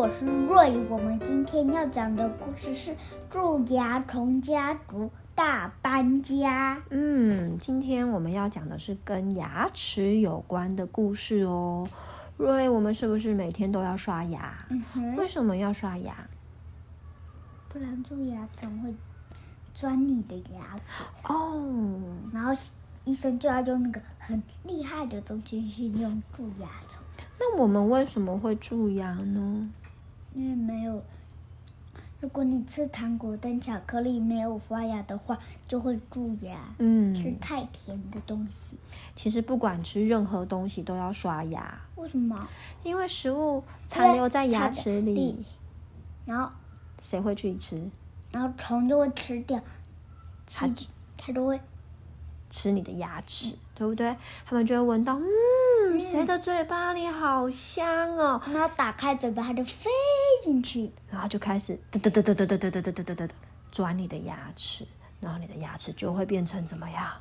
我是瑞。我们今天要讲的故事是《蛀牙虫家族大搬家》。嗯，今天我们要讲的是跟牙齿有关的故事哦。瑞，我们是不是每天都要刷牙？为什么要刷牙？不然蛀牙虫会钻你的牙齿哦。然后医生就要用那个很厉害的东西去用蛀牙虫。那我们为什么会蛀牙呢？因为没有，如果你吃糖果跟巧克力没有刷牙的话，就会蛀牙。嗯，吃太甜的东西。其实不管吃任何东西都要刷牙。为什么？因为食物残留在牙齿里，然后谁会去吃？然后虫就会吃掉，它它就会吃你的牙齿，对不对？他们就会闻到，嗯。谁的嘴巴里好香哦！然后打开嘴巴，它就飞进去，然后就开始嘚嘚嘚嘚嘚嘚嘚嘚嘚嘚嘚钻你的牙齿，然后你的牙齿就会变成怎么样？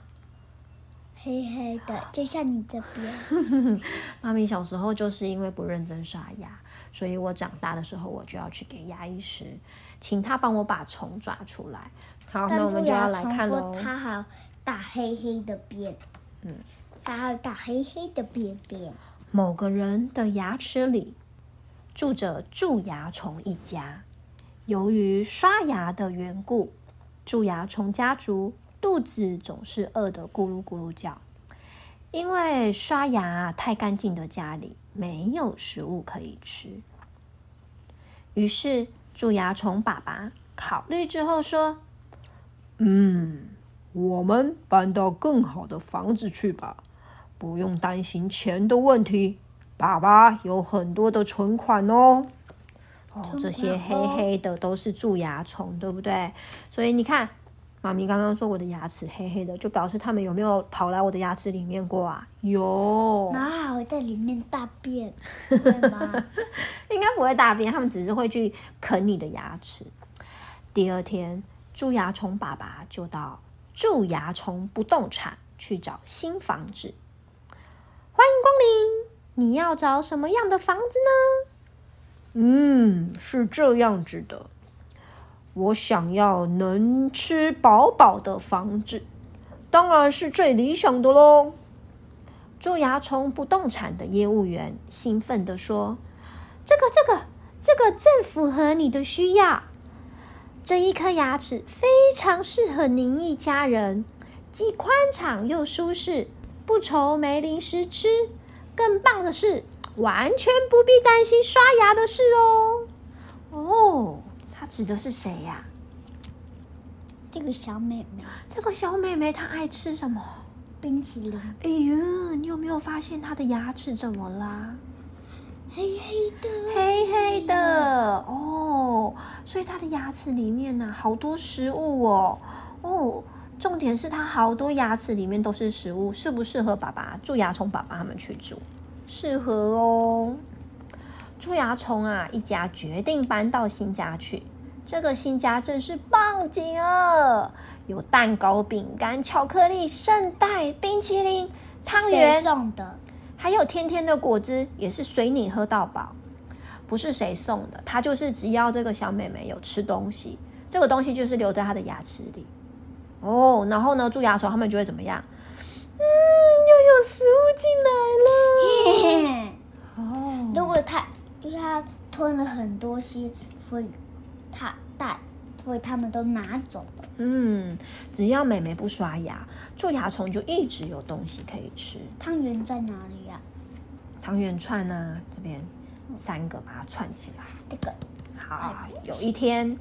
黑黑的，就像你这边。妈咪小时候就是因为不认真刷牙，所以我长大的时候我就要去给牙医师，请他帮我把虫抓出来。好，那我们就要来看喽。他还有大黑黑的边，嗯。还有大黑黑的便便。某个人的牙齿里住着蛀牙虫一家。由于刷牙的缘故，蛀牙虫家族肚子总是饿得咕噜咕噜叫。因为刷牙太干净的家里没有食物可以吃，于是蛀牙虫爸爸考虑之后说：“嗯，我们搬到更好的房子去吧。”不用担心钱的问题，爸爸有很多的存款哦。哦，这些黑黑的都是蛀牙虫，对不对？所以你看，妈咪刚刚说我的牙齿黑黑的，就表示他们有没有跑来我的牙齿里面过啊？有。然后还会在里面大便，会吗？应该不会大便，他们只是会去啃你的牙齿。第二天，蛀牙虫爸爸就到蛀牙虫不动产去找新房子。欢迎光临，你要找什么样的房子呢？嗯，是这样子的，我想要能吃饱饱的房子，当然是最理想的喽。蛀牙虫不动产的业务员兴奋地说：“这个、这个、这个正符合你的需要。这一颗牙齿非常适合您一家人，既宽敞又舒适。”不愁没零食吃，更棒的是，完全不必担心刷牙的事哦。哦，他指的是谁呀？这个小妹妹。这个小妹妹她爱吃什么？冰淇淋。哎呦，你有没有发现她的牙齿怎么啦？黑黑的，黑黑的。哦，所以她的牙齿里面呢，好多食物哦。哦。重点是它好多牙齿里面都是食物，适不适合爸爸蛀牙虫爸爸他们去住？适合哦。蛀牙虫啊，一家决定搬到新家去。这个新家真是棒极了，有蛋糕、饼干、巧克力、圣代、冰淇淋、汤圆送的，还有甜甜的果汁，也是随你喝到饱。不是谁送的，他就是只要这个小妹妹有吃东西，这个东西就是留在她的牙齿里。哦，然后呢，蛀牙虫他们就会怎么样？嗯，又有食物进来了。哦，如果他因为他吞了很多些，所以他带，所以他们都拿走了。嗯，只要妹妹不刷牙，蛀牙虫就一直有东西可以吃。汤圆在哪里呀？汤圆串呢？这边三个把它串起来。这个好。有一天，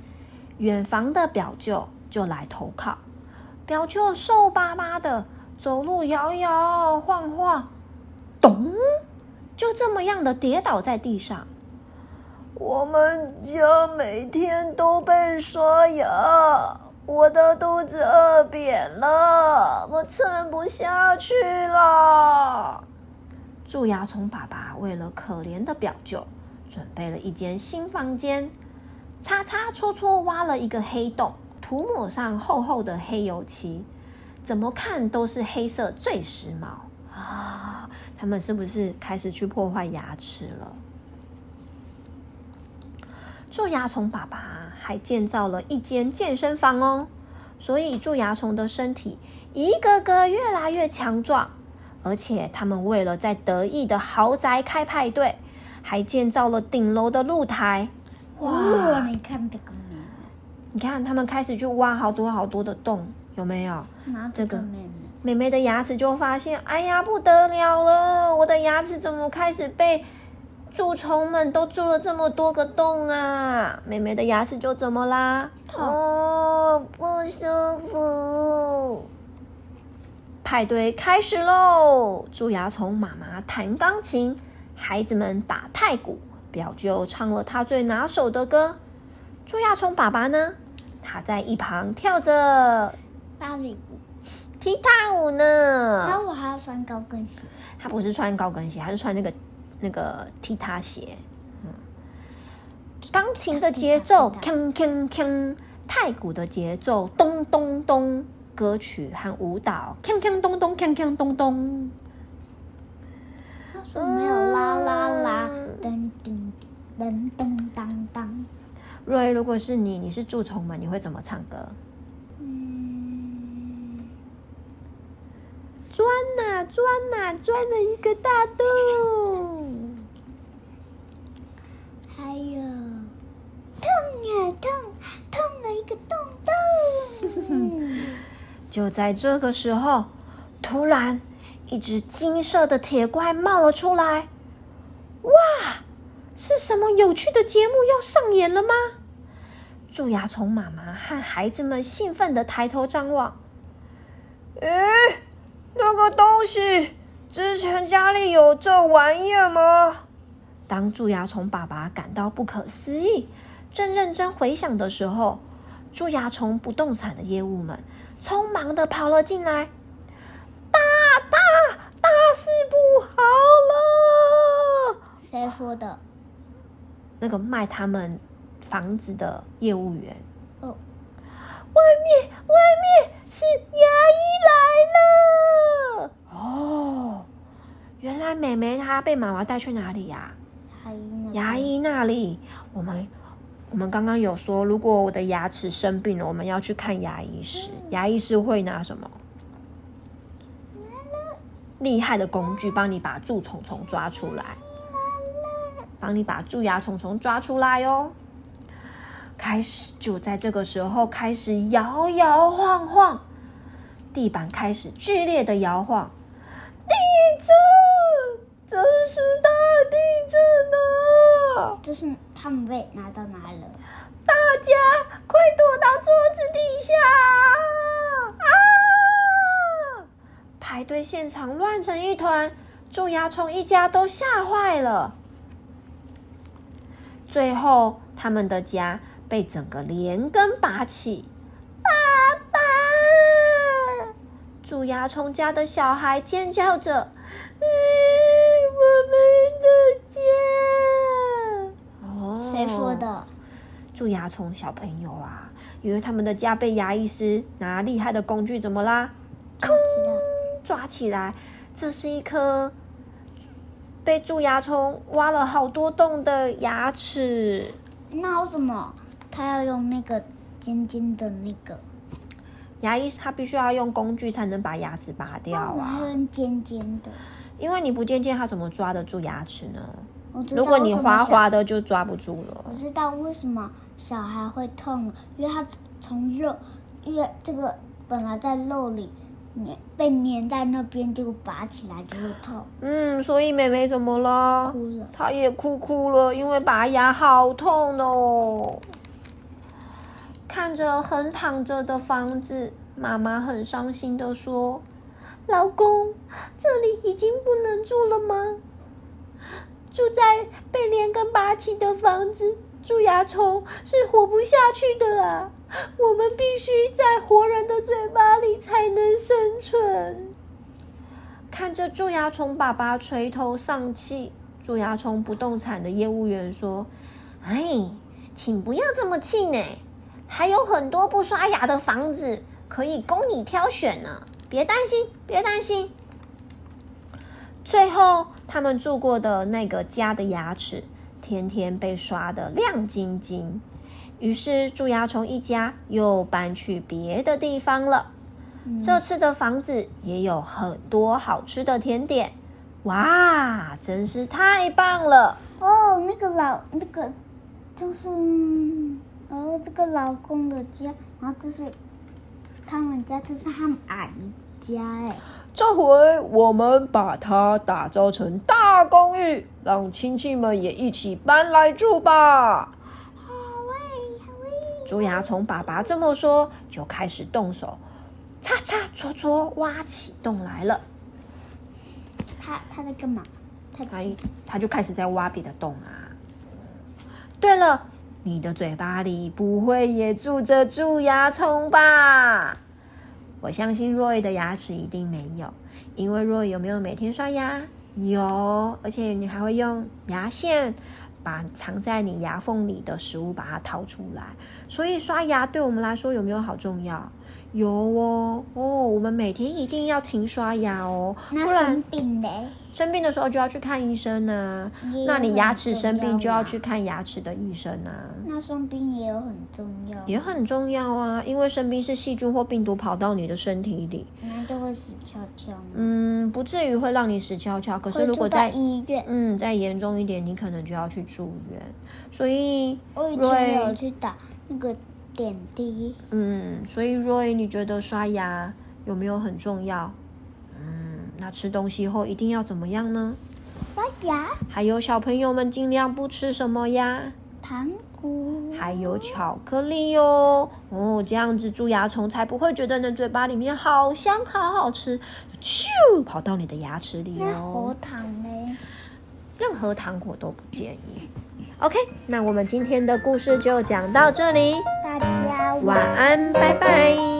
远房的表舅就来投靠。表舅瘦巴巴的，走路摇摇晃晃，咚，就这么样的跌倒在地上。我们家每天都被刷牙，我的肚子饿扁了，我撑不下去了。蛀牙虫爸爸为了可怜的表舅，准备了一间新房间，擦擦戳戳挖了一个黑洞。涂抹上厚厚的黑油漆，怎么看都是黑色最时髦啊！他们是不是开始去破坏牙齿了？蛀牙虫爸爸还建造了一间健身房哦，所以蛀牙虫的身体一个个越来越强壮。而且他们为了在得意的豪宅开派对，还建造了顶楼的露台。哇！你看这个，你看他们开始去挖好多好多的洞，有没有？这个妹妹，的牙齿就发现，哎呀，不得了了！我的牙齿怎么开始被蛀虫们都蛀了这么多个洞啊？妹妹的牙齿就怎么啦？痛哦，不舒服。派对开始喽！蛀牙虫妈妈弹钢琴，孩子们打太鼓，表舅唱了他最拿手的歌。蛀牙虫爸爸呢？他在一旁跳着芭蕾舞、踢踏舞呢。然后我还要穿高跟鞋。他不是穿高跟鞋，他是穿那个那个踢踏鞋。嗯，钢琴的节奏锵锵锵，太鼓的节奏咚咚咚，歌曲和舞蹈锵锵咚咚，锵锵咚咚。他说没有啦啦啦，噔噔噔噔当当。瑞，如果是你，你是蛀虫们，你会怎么唱歌？嗯，钻呐钻呐，钻了一个大洞。还有，痛呀痛，痛了一个洞洞。就在这个时候，突然一只金色的铁怪冒了出来。哇！是什么有趣的节目要上演了吗？蛀牙虫妈妈和孩子们兴奋的抬头张望。诶，那个东西之前家里有这玩意儿吗？当蛀牙虫爸爸感到不可思议，正认真回想的时候，蛀牙虫不动产的业务们匆忙的跑了进来。大大大事不好了！谁说的？那个卖他们房子的业务员哦，外面外面是牙医来了哦，原来妹妹她被妈妈带去哪里呀？牙医牙医那里。我们我们刚刚有说，如果我的牙齿生病了，我们要去看牙医师。牙医师会拿什么？厉害的工具，帮你把蛀虫虫抓出来。帮你把蛀牙虫虫抓出来哟！开始就在这个时候开始摇摇晃晃，地板开始剧烈的摇晃。地震！这是大地震啊！这是他们被拿到哪里了？大家快躲到桌子底下！啊！排队现场乱成一团，蛀牙虫一家都吓坏了。最后，他们的家被整个连根拔起。爸爸！蛀牙虫家的小孩尖叫着：“嗯，我们的家！”哦，谁说的？蛀牙虫小朋友啊，因为他们的家被牙医师拿厉害的工具怎么啦？抓起来！抓起来！这是一颗。被蛀牙虫挖了好多洞的牙齿，那我怎么他要用那个尖尖的那个牙医？他必须要用工具才能把牙齿拔掉啊！用尖尖的，因为你不尖尖，他怎么抓得住牙齿呢？如果你滑滑的，就抓不住了。我知道为什么小孩会痛，因为他从肉，因为这个本来在肉里。被粘在那边，就拔起来就会痛。嗯，所以妹妹怎么了？哭了。她也哭哭了，因为拔牙好痛哦。看着横躺着的房子，妈妈很伤心的说：“老公，这里已经不能住了吗？住在被连根拔起的房子，蛀牙虫是活不下去的啊！”我们必须在活人的嘴巴里才能生存。看着蛀牙虫爸爸垂头丧气，蛀牙虫不动产的业务员说：“哎，请不要这么气馁，还有很多不刷牙的房子可以供你挑选呢。别担心，别担心。”最后，他们住过的那个家的牙齿天天被刷得亮晶晶。于是蛀牙虫一家又搬去别的地方了。嗯、这次的房子也有很多好吃的甜点。哇，真是太棒了！哦，那个老那个就是，哦，这个老公的家，然后这是他们家，这是他们阿姨家，哎。这回我们把它打造成大公寓，让亲戚们也一起搬来住吧。好喂，好喂。蛀牙从爸爸这么说，就开始动手，擦擦戳戳，挖起洞来了。他他在干嘛？他他他就开始在挖别的洞啊。对了，你的嘴巴里不会也住着蛀牙虫吧？我相信若依的牙齿一定没有，因为若依有没有每天刷牙？有，而且你还会用牙线把藏在你牙缝里的食物把它掏出来。所以刷牙对我们来说有没有好重要？有哦哦，我们每天一定要勤刷牙哦，不然生病嘞，生病的时候就要去看医生呢、啊。那你牙齿生病就要去看牙齿的医生啊。那生病也有很重要，也很重要啊，因为生病是细菌或病毒跑到你的身体里，那就会死翘翘。嗯，不至于会让你死翘翘，可是如果在医院，嗯，再严重一点，你可能就要去住院。所以我以前有去打那个。点滴，嗯，所以 Roy，你觉得刷牙有没有很重要？嗯，那吃东西后一定要怎么样呢？刷牙。还有小朋友们尽量不吃什么呀？糖果。还有巧克力哟。哦，这样子蛀牙虫才不会觉得你的嘴巴里面好香好好吃，咻，跑到你的牙齿里哦。那喉糖呢？任何糖果都不建议。OK，那我们今天的故事就讲到这里。晚安，拜拜。